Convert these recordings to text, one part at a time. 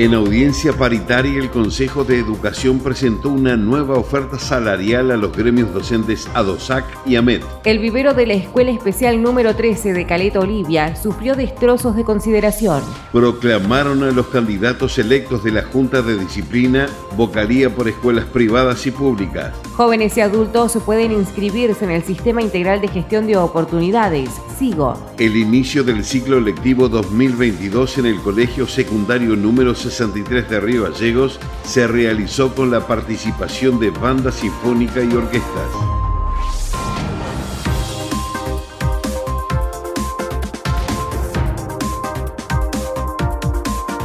En audiencia paritaria, el Consejo de Educación presentó una nueva oferta salarial a los gremios docentes ADOSAC y AMET. El vivero de la Escuela Especial número 13 de Caleta Olivia sufrió destrozos de consideración. Proclamaron a los candidatos electos de la Junta de Disciplina vocalía por escuelas privadas y públicas. Jóvenes y adultos pueden inscribirse en el Sistema Integral de Gestión de Oportunidades, SIGO. El inicio del ciclo lectivo 2022 en el Colegio Secundario número 63 de Río Gallegos se realizó con la participación de banda sinfónica y orquestas.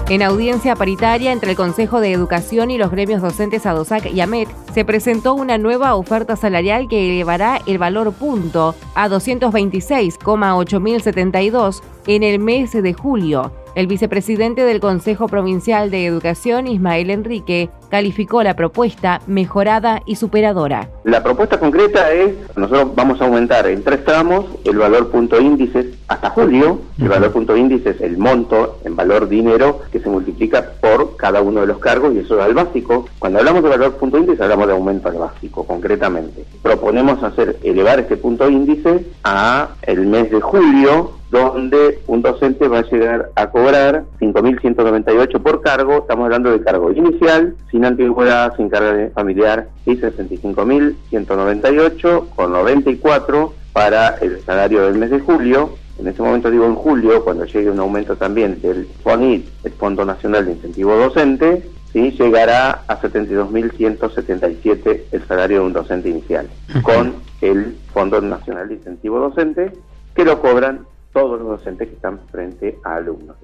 En audiencia paritaria entre el Consejo de Educación y los gremios docentes ADOSAC y AMET, se presentó una nueva oferta salarial que elevará el valor punto a 226,8072 en el mes de julio el vicepresidente del Consejo Provincial de Educación, Ismael Enrique, calificó la propuesta mejorada y superadora. La propuesta concreta es, nosotros vamos a aumentar en tres tramos el valor punto índice hasta julio, el valor punto índice es el monto en valor dinero que se multiplica por cada uno de los cargos y eso es al básico. Cuando hablamos de valor punto índice hablamos de aumento al básico, concretamente. Proponemos hacer elevar este punto índice a el mes de julio donde un docente va a llegar a cobrar 5.198 por cargo, estamos hablando de cargo inicial, sin antigüedad, sin carga familiar, y 65.198 con 94 para el salario del mes de julio. En ese momento digo en julio, cuando llegue un aumento también del FONIT, el Fondo Nacional de Incentivo Docente, ¿sí? llegará a 72.177 el salario de un docente inicial, con el Fondo Nacional de Incentivo Docente, que lo cobran todos los docentes que están frente a alumnos.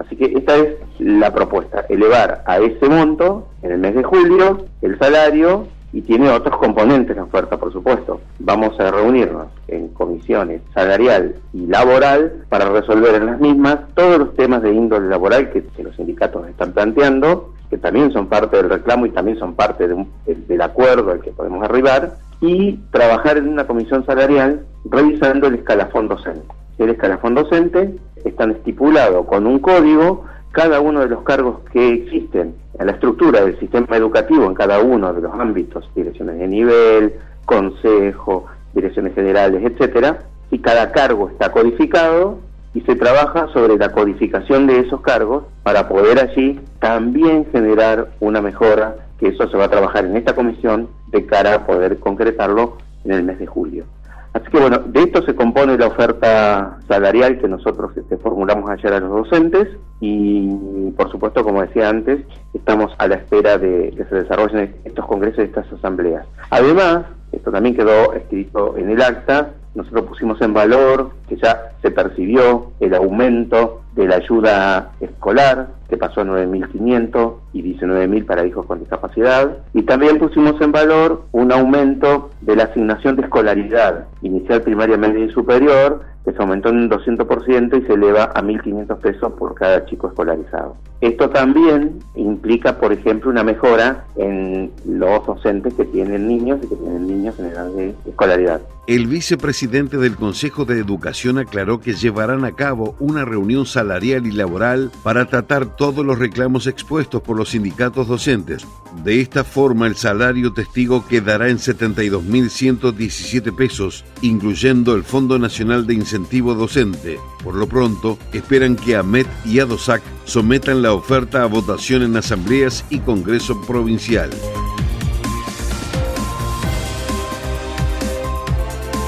Así que esta es la propuesta, elevar a ese monto en el mes de julio el salario y tiene otros componentes la oferta, por supuesto. Vamos a reunirnos en comisiones salarial y laboral para resolver en las mismas todos los temas de índole laboral que, los sindicatos están planteando, que también son parte del reclamo y también son parte del acuerdo al que podemos arribar, y trabajar en una comisión salarial revisando el escalafón docente el escalafón docente, están estipulados con un código cada uno de los cargos que existen en la estructura del sistema educativo en cada uno de los ámbitos, direcciones de nivel, consejo, direcciones generales, etcétera, y cada cargo está codificado y se trabaja sobre la codificación de esos cargos para poder allí también generar una mejora, que eso se va a trabajar en esta comisión de cara a poder concretarlo en el mes de julio. Así que bueno, de esto se compone la oferta salarial que nosotros este, formulamos ayer a los docentes y por supuesto, como decía antes, estamos a la espera de que se desarrollen estos congresos y estas asambleas. Además, esto también quedó escrito en el acta, nosotros pusimos en valor que ya se percibió el aumento de la ayuda escolar, que pasó a 9.500 y 19.000 para hijos con discapacidad. Y también pusimos en valor un aumento de la asignación de escolaridad, inicial, primaria, media y superior, que se aumentó en un 200% y se eleva a 1.500 pesos por cada chico escolarizado. Esto también implica, por ejemplo, una mejora en los docentes que tienen niños y que tienen niños en edad de escolaridad. El vicepresidente del Consejo de Educación aclaró que llevarán a cabo una reunión salarial y laboral para tratar todos los reclamos expuestos por los sindicatos docentes. De esta forma, el salario testigo quedará en 72.117 pesos, incluyendo el Fondo Nacional de Docente. Por lo pronto, esperan que AMET y ADOSAC sometan la oferta a votación en asambleas y Congreso Provincial.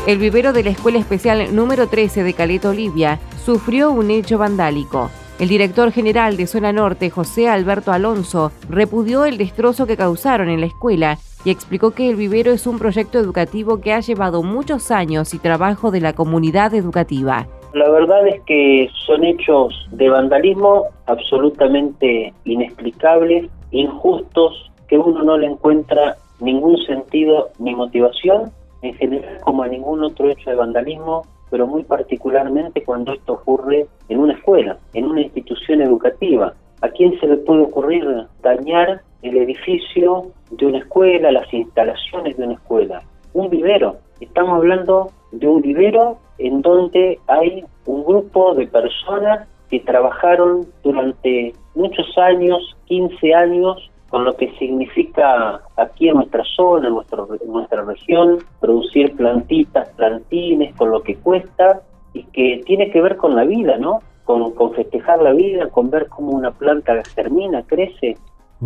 El vivero de la Escuela Especial número 13 de Caleta Olivia sufrió un hecho vandálico. El director general de Zona Norte, José Alberto Alonso, repudió el destrozo que causaron en la escuela y explicó que el vivero es un proyecto educativo que ha llevado muchos años y trabajo de la comunidad educativa. La verdad es que son hechos de vandalismo absolutamente inexplicables injustos que uno no le encuentra ningún sentido ni motivación, en general como a ningún otro hecho de vandalismo, pero muy particularmente cuando esto ocurre en una escuela, en una institución educativa. ¿A quién se le puede ocurrir dañar el edificio de una escuela, las instalaciones de una escuela? Un vivero. Estamos hablando de un vivero en donde hay un grupo de personas que trabajaron durante muchos años, 15 años, con lo que significa aquí en nuestra zona, en, nuestro, nuestra región, producir plantitas, plantines, con lo que cuesta y que tiene que ver con la vida, ¿no? Con, con festejar la vida, con ver cómo una planta germina, crece,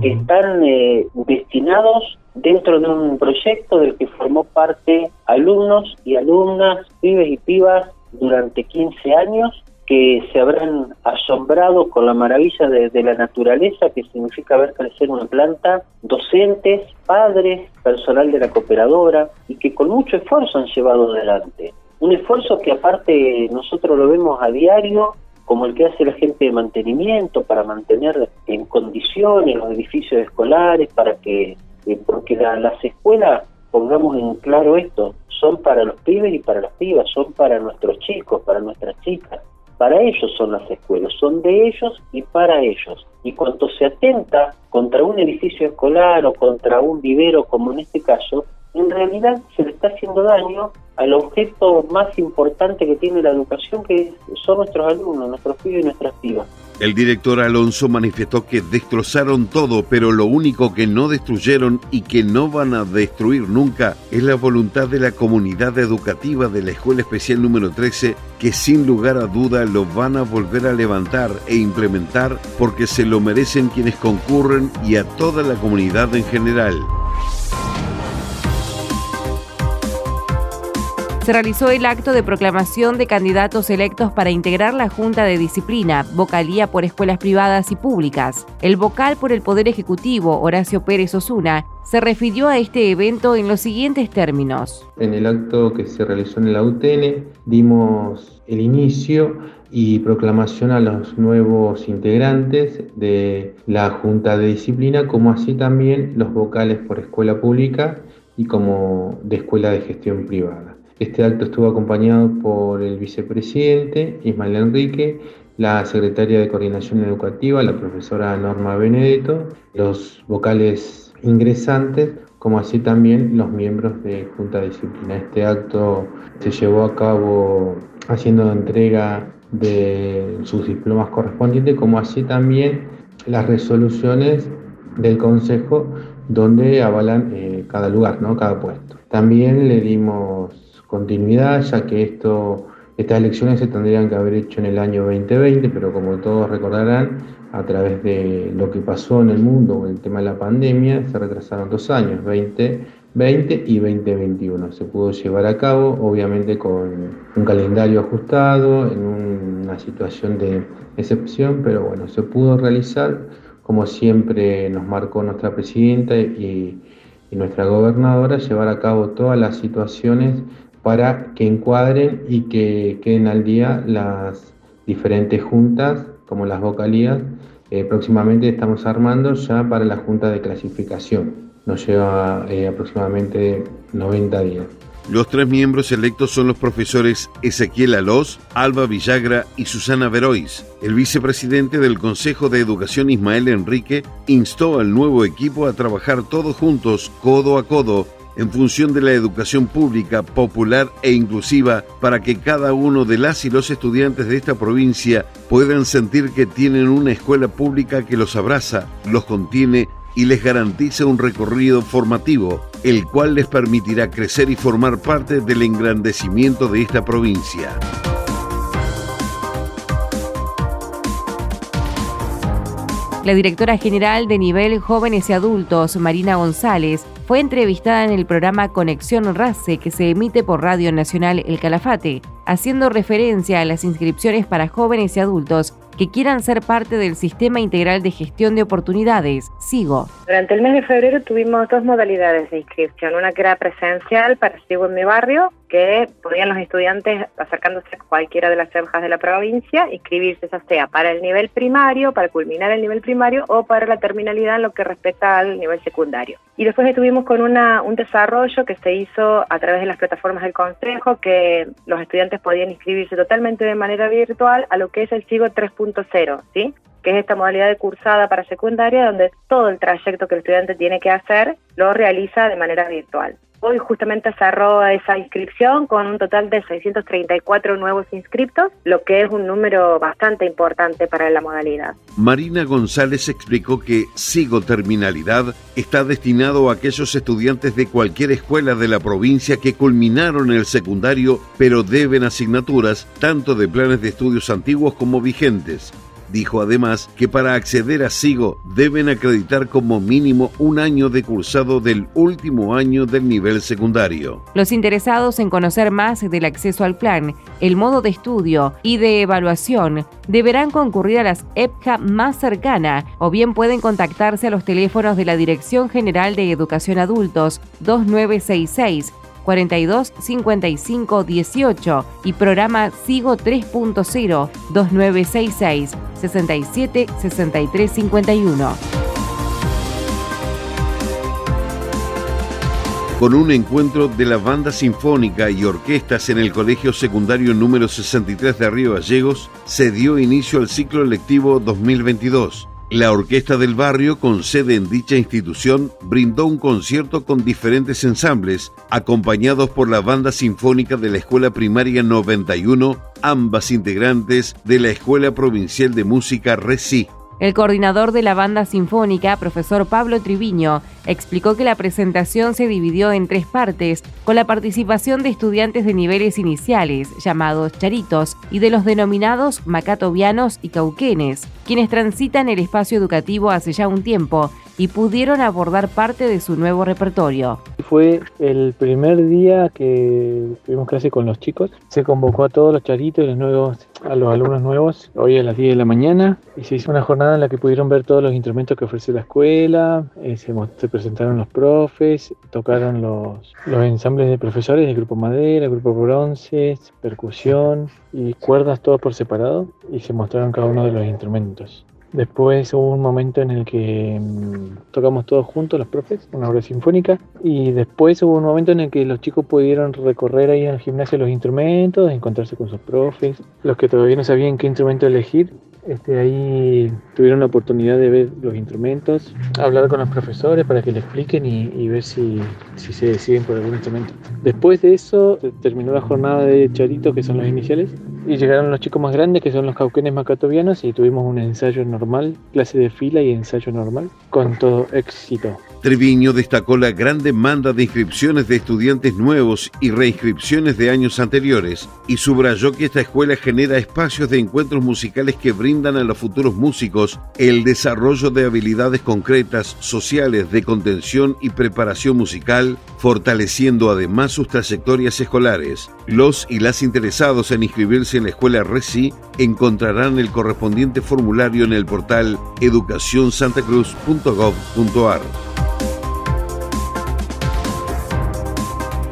que están eh, destinados dentro de un proyecto del que formó parte alumnos y alumnas, pibes y pibas durante 15 años que se habrán asombrado con la maravilla de, la naturaleza que significa ver crecer una planta, docentes, padres, personal de la cooperadora y que con mucho esfuerzo han llevado adelante. Un esfuerzo que aparte nosotros lo vemos a diario como el que hace la gente de mantenimiento para mantener en condiciones los edificios escolares, para que, eh, porque las escuelas, pongamos en claro esto, son para los pibes y para las pibas, son para nuestros chicos, para nuestras chicas. Para ellos son las escuelas, son de ellos y para ellos. Y cuando se atenta contra un edificio escolar o contra un vivero, como en este caso, en realidad se le está haciendo daño al objeto más importante que tiene la educación, que son nuestros alumnos, nuestros pibes y nuestras pibas. El director Alonso manifestó que destrozaron todo, pero lo único que no destruyeron y que no van a destruir nunca es la voluntad de la comunidad educativa de la Escuela Especial número 13, que sin lugar a duda lo van a volver a levantar e implementar porque se lo merecen quienes concurren y a toda la comunidad en general. Se realizó el acto de proclamación de candidatos electos para integrar la Junta de Disciplina, vocalía por escuelas privadas y públicas. El vocal por el Poder Ejecutivo, Horacio Pérez Osuna, se refirió a este evento en los siguientes términos. En el acto que se realizó en la UTN dimos el inicio y proclamación a los nuevos integrantes de la Junta de Disciplina, como así también los vocales por escuela pública y como de escuela de gestión privada. Este acto estuvo acompañado por el vicepresidente Ismael Enrique, la secretaria de Coordinación Educativa, la profesora Norma Benedetto, los vocales ingresantes, como así también los miembros de Junta Disciplina. Este acto se llevó a cabo haciendo entrega de sus diplomas correspondientes, como así también las resoluciones del Consejo donde avalan eh, cada lugar, ¿no? cada puesto. También le dimos continuidad, ya que esto, estas elecciones se tendrían que haber hecho en el año 2020, pero como todos recordarán, a través de lo que pasó en el mundo con el tema de la pandemia, se retrasaron dos años, 2020 y 2021. Se pudo llevar a cabo, obviamente, con un calendario ajustado, en una situación de excepción, pero bueno, se pudo realizar como siempre nos marcó nuestra presidenta y, y nuestra gobernadora, llevar a cabo todas las situaciones para que encuadren y que queden al día las diferentes juntas, como las vocalías. Eh, próximamente estamos armando ya para la junta de clasificación. Nos lleva eh, aproximadamente 90 días. Los tres miembros electos son los profesores Ezequiel Alós, Alba Villagra y Susana Verois. El vicepresidente del Consejo de Educación Ismael Enrique instó al nuevo equipo a trabajar todos juntos, codo a codo, en función de la educación pública, popular e inclusiva para que cada uno de las y los estudiantes de esta provincia puedan sentir que tienen una escuela pública que los abraza, los contiene y les garantiza un recorrido formativo, el cual les permitirá crecer y formar parte del engrandecimiento de esta provincia. La directora general de nivel jóvenes y adultos, Marina González, fue entrevistada en el programa Conexión RACE que se emite por Radio Nacional El Calafate, haciendo referencia a las inscripciones para jóvenes y adultos que quieran ser parte del Sistema Integral de Gestión de Oportunidades, SIGO. Durante el mes de febrero tuvimos dos modalidades de inscripción, una que era presencial para SIGO en mi barrio que podían los estudiantes, acercándose a cualquiera de las franjas de la provincia, inscribirse ya sea para el nivel primario, para culminar el nivel primario o para la terminalidad en lo que respecta al nivel secundario. Y después estuvimos con una, un desarrollo que se hizo a través de las plataformas del Consejo, que los estudiantes podían inscribirse totalmente de manera virtual a lo que es el SIGO 3.0, ¿sí? que es esta modalidad de cursada para secundaria, donde todo el trayecto que el estudiante tiene que hacer lo realiza de manera virtual. Hoy justamente cerró esa inscripción con un total de 634 nuevos inscriptos, lo que es un número bastante importante para la modalidad. Marina González explicó que Sigo Terminalidad está destinado a aquellos estudiantes de cualquier escuela de la provincia que culminaron el secundario pero deben asignaturas tanto de planes de estudios antiguos como vigentes. Dijo además que para acceder a SIGO deben acreditar como mínimo un año de cursado del último año del nivel secundario. Los interesados en conocer más del acceso al plan, el modo de estudio y de evaluación deberán concurrir a las EPCA más cercana o bien pueden contactarse a los teléfonos de la Dirección General de Educación Adultos 2966 42 55 18 y programa Sigo 3.0 2966 67 63 51. Con un encuentro de la banda sinfónica y orquestas en el Colegio Secundario número 63 de Río Gallegos, se dio inicio al ciclo lectivo 2022. La Orquesta del Barrio, con sede en dicha institución, brindó un concierto con diferentes ensambles, acompañados por la Banda Sinfónica de la Escuela Primaria 91, ambas integrantes de la Escuela Provincial de Música RECI. El coordinador de la banda sinfónica, profesor Pablo Triviño, explicó que la presentación se dividió en tres partes, con la participación de estudiantes de niveles iniciales, llamados charitos, y de los denominados macatovianos y cauquenes, quienes transitan el espacio educativo hace ya un tiempo y pudieron abordar parte de su nuevo repertorio. Fue el primer día que tuvimos clase con los chicos. Se convocó a todos los charitos, los nuevos, a los alumnos nuevos, hoy a las 10 de la mañana. Y se hizo una jornada en la que pudieron ver todos los instrumentos que ofrece la escuela. Eh, se, presentaron los profes, tocaron los, los ensambles de profesores del grupo madera, grupo bronces, percusión y cuerdas, todo por separado. Y se mostraron cada uno de los instrumentos. Después hubo un momento en el que mm, tocamos todos juntos, los profes, una obra sinfónica. Y después hubo un momento en el que los chicos pudieron recorrer ahí en el gimnasio los instrumentos, encontrarse con sus profes. Los que todavía no sabían qué instrumento elegir, este, ahí tuvieron la oportunidad de ver los instrumentos, hablar con los profesores para que le expliquen y, ver si, si, se deciden por algún instrumento. Después de eso terminó la jornada de charitos, que son los iniciales, y llegaron los chicos más grandes, que son los cauquenes macatovianos, y tuvimos un ensayo normal, clase de fila y ensayo normal, con todo éxito. Treviño destacó la gran demanda de inscripciones de estudiantes nuevos y reinscripciones de años anteriores y subrayó que esta escuela genera espacios de encuentros musicales que brindan a los futuros músicos el desarrollo de habilidades concretas, sociales, de contención y preparación musical, fortaleciendo además sus trayectorias escolares. Los y las interesados en inscribirse en la escuela RECI encontrarán el correspondiente formulario en el portal educacionsantacruz.gov.ar.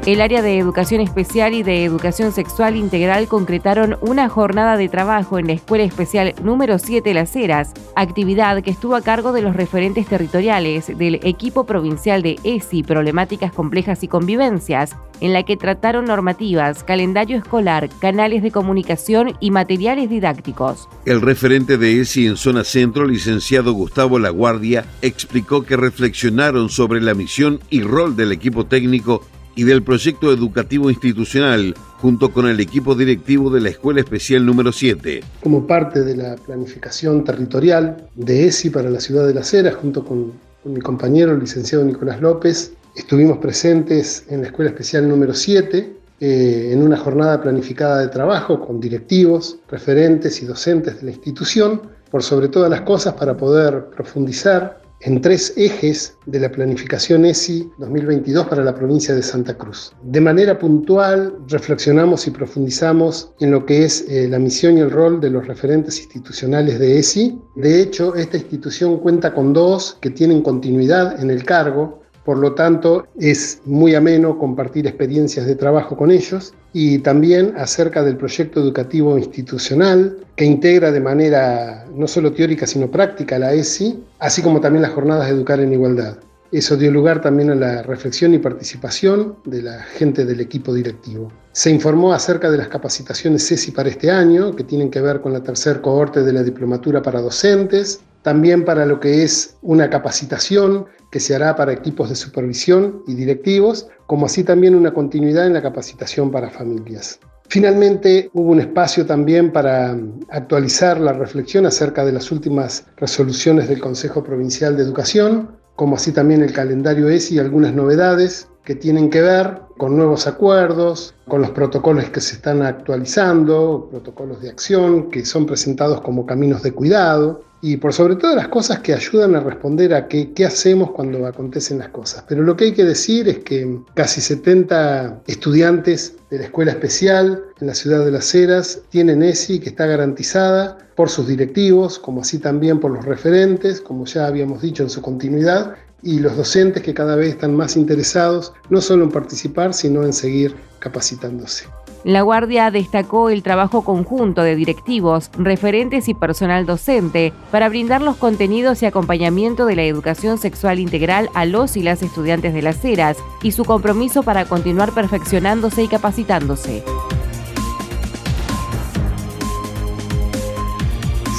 El área de educación especial y de educación sexual integral concretaron una jornada de trabajo en la Escuela Especial número 7 Las Heras, actividad que estuvo a cargo de los referentes territoriales del equipo provincial de ESI Problemáticas Complejas y Convivencias, en la que trataron normativas, calendario escolar, canales de comunicación y materiales didácticos. El referente de ESI en zona centro, licenciado Gustavo Laguardia, explicó que reflexionaron sobre la misión y rol del equipo técnico y del proyecto educativo institucional junto con el equipo directivo de la Escuela Especial número 7. Como parte de la planificación territorial de ESI para la ciudad de Las Heras, junto con, mi compañero, el licenciado Nicolás López, estuvimos presentes en la Escuela Especial número 7 eh, en una jornada planificada de trabajo con directivos, referentes y docentes de la institución, por sobre todas las cosas para poder profundizar en tres ejes de la planificación ESI 2022 para la provincia de Santa Cruz. De manera puntual, reflexionamos y profundizamos en lo que es eh, la misión y el rol de los referentes institucionales de ESI. De hecho, esta institución cuenta con dos que tienen continuidad en el cargo, por lo tanto es muy ameno compartir experiencias de trabajo con ellos y también acerca del proyecto educativo institucional que integra de manera no solo teórica sino práctica la ESI, así como también las jornadas de Educar en Igualdad. Eso dio lugar también a la reflexión y participación de la gente del equipo directivo. Se informó acerca de las capacitaciones CESI para este año, que tienen que ver con la tercer cohorte de la diplomatura para docentes, también para lo que es una capacitación que se hará para equipos de supervisión y directivos, como así también una continuidad en la capacitación para familias. Finalmente, hubo un espacio también para actualizar la reflexión acerca de las últimas resoluciones del Consejo Provincial de Educación, como así también el calendario ESI y algunas novedades que tienen que ver con nuevos acuerdos, con los protocolos que se están actualizando, protocolos de acción que son presentados como caminos de cuidado y por sobre todo las cosas que ayudan a responder a qué, hacemos cuando acontecen las cosas. Pero lo que hay que decir es que casi 70 estudiantes de la escuela especial en la ciudad de Las Heras tienen ESI que está garantizada por sus directivos, como así también por los referentes, como ya habíamos dicho en su continuidad, y los docentes que cada vez están más interesados no solo en participar, sino en seguir capacitándose. La Guardia destacó el trabajo conjunto de directivos, referentes y personal docente para brindar los contenidos y acompañamiento de la educación sexual integral a los y las estudiantes de las eras y su compromiso para continuar perfeccionándose y capacitándose.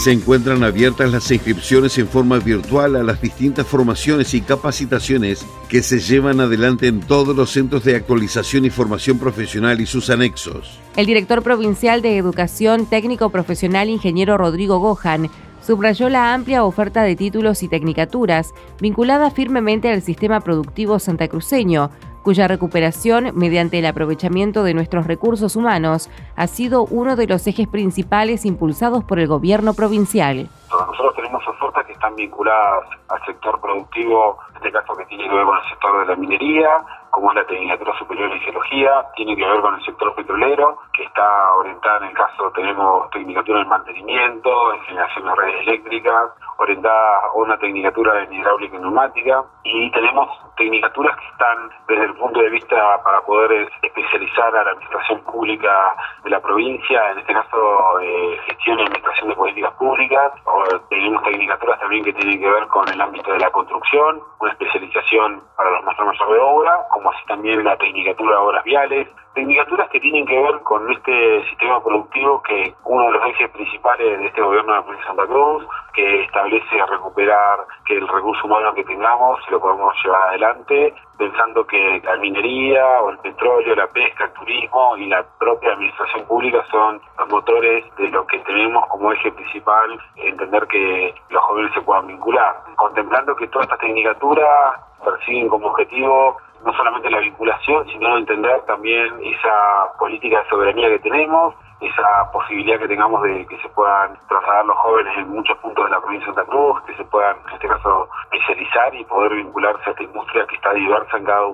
Se encuentran abiertas las inscripciones en forma virtual a las distintas formaciones y capacitaciones que se llevan adelante en todos los centros de actualización y formación profesional y sus anexos. El director provincial de Educación Técnico Profesional, ingeniero Rodrigo Gohan, subrayó la amplia oferta de títulos y tecnicaturas vinculada firmemente al sistema productivo santacruceño, cuya recuperación, mediante el aprovechamiento de nuestros recursos humanos, ha sido uno de los ejes principales impulsados por el gobierno provincial. Nosotros tenemos ofertas que están vinculadas al sector productivo, en este caso que tiene que ver con el sector de la minería, como es la Tecnicatura Superior en Geología, tiene que ver con el sector petrolero, que está orientada en el caso, tenemos Tecnicatura en Mantenimiento, en Generación de Redes Eléctricas, orientada a una Tecnicatura en Hidráulica y Neumática, y tenemos tecnicaturas que están desde el punto de vista para poder especializar a la administración pública de la provincia, en este caso eh, gestión y administración de políticas públicas, o tenemos tecnicaturas también que tienen que ver con el ámbito de la construcción, una especialización para los maestros de obra, como así también la tecnicatura de obras viales, tecnicaturas que tienen que ver con este sistema productivo que uno de los ejes principales de este gobierno de la provincia de Santa Cruz, que establece recuperar que el recurso humano que tengamos lo podemos llevar adelante, pensando que la minería o el petróleo, la pesca, el turismo y la propia administración pública son los motores de lo que tenemos como eje principal, entender que los jóvenes se puedan vincular, contemplando que todas estas tecnicaturas persiguen como objetivo no solamente la vinculación, sino entender también esa política de soberanía que tenemos, esa posibilidad que tengamos de que se puedan trasladar los jóvenes en muchos puntos de la provincia de Santa Cruz, que se puedan, en este caso, especializar y poder vincularse a esta industria que está diversa en cada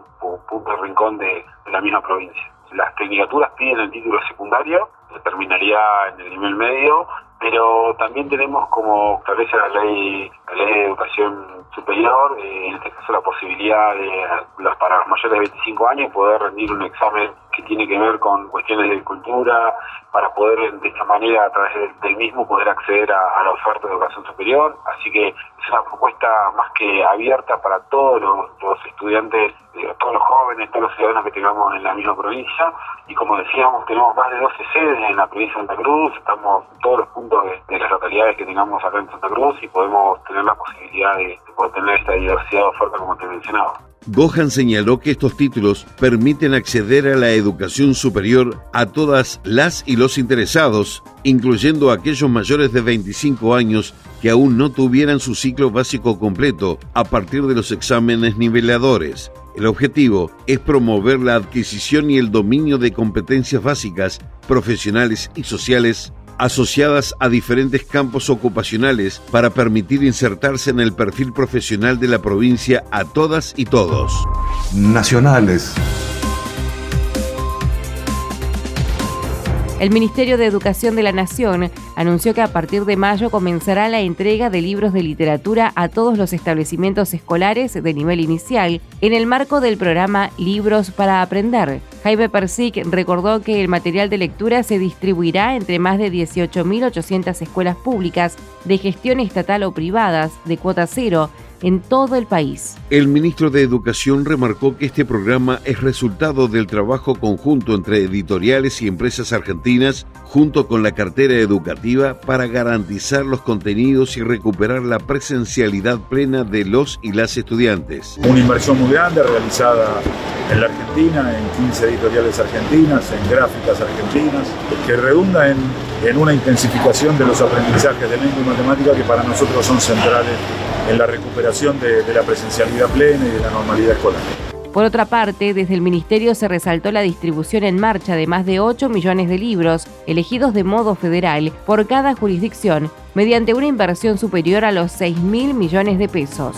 punto de rincón de, la misma provincia. Las tecnicaturas piden el título secundario, terminaría en el nivel medio, pero también tenemos como establece la ley, la ley de educación superior, eh, en este caso la posibilidad de los para los mayores de 25 años poder rendir un examen que tiene que ver con cuestiones de cultura, para poder de esta manera a través del mismo poder acceder a, la oferta de educación superior. Así que es una propuesta más que abierta para todos los, estudiantes, eh, todos los jóvenes, todos los ciudadanos que tengamos en la misma provincia. Y como decíamos, tenemos más de 12 sedes en la provincia de Santa Cruz, estamos en todos los puntos de, las localidades que tengamos acá en Santa Cruz y podemos tener la posibilidad de, de poder tener esta diversidad de oferta como te mencionaba. Gohan señaló que estos títulos permiten acceder a la educación superior a todas las y los interesados, incluyendo a aquellos mayores de 25 años que aún no tuvieran su ciclo básico completo a partir de los exámenes niveladores. El objetivo es promover la adquisición y el dominio de competencias básicas, profesionales y sociales asociadas a diferentes campos ocupacionales para permitir insertarse en el perfil profesional de la provincia a todas y todos. Nacionales. El Ministerio de Educación de la Nación anunció que a partir de mayo comenzará la entrega de libros de literatura a todos los establecimientos escolares de nivel inicial en el marco del programa Libros para Aprender. Jaime Persic recordó que el material de lectura se distribuirá entre más de 18.800 escuelas públicas de gestión estatal o privadas de cuota cero en todo el país. El ministro de Educación remarcó que este programa es resultado del trabajo conjunto entre editoriales y empresas argentinas junto con la cartera educativa para garantizar los contenidos y recuperar la presencialidad plena de los y las estudiantes. Una inversión muy grande realizada en la Argentina, en 15 editoriales argentinas, en gráficas argentinas, que redunda en, una intensificación de los aprendizajes de lengua y matemática que para nosotros son centrales en la recuperación de, de la presencialidad plena y de la normalidad escolar. Por otra parte, desde el Ministerio se resaltó la distribución en marcha de más de 8 millones de libros, elegidos de modo federal, por cada jurisdicción, mediante una inversión superior a los 6 mil millones de pesos.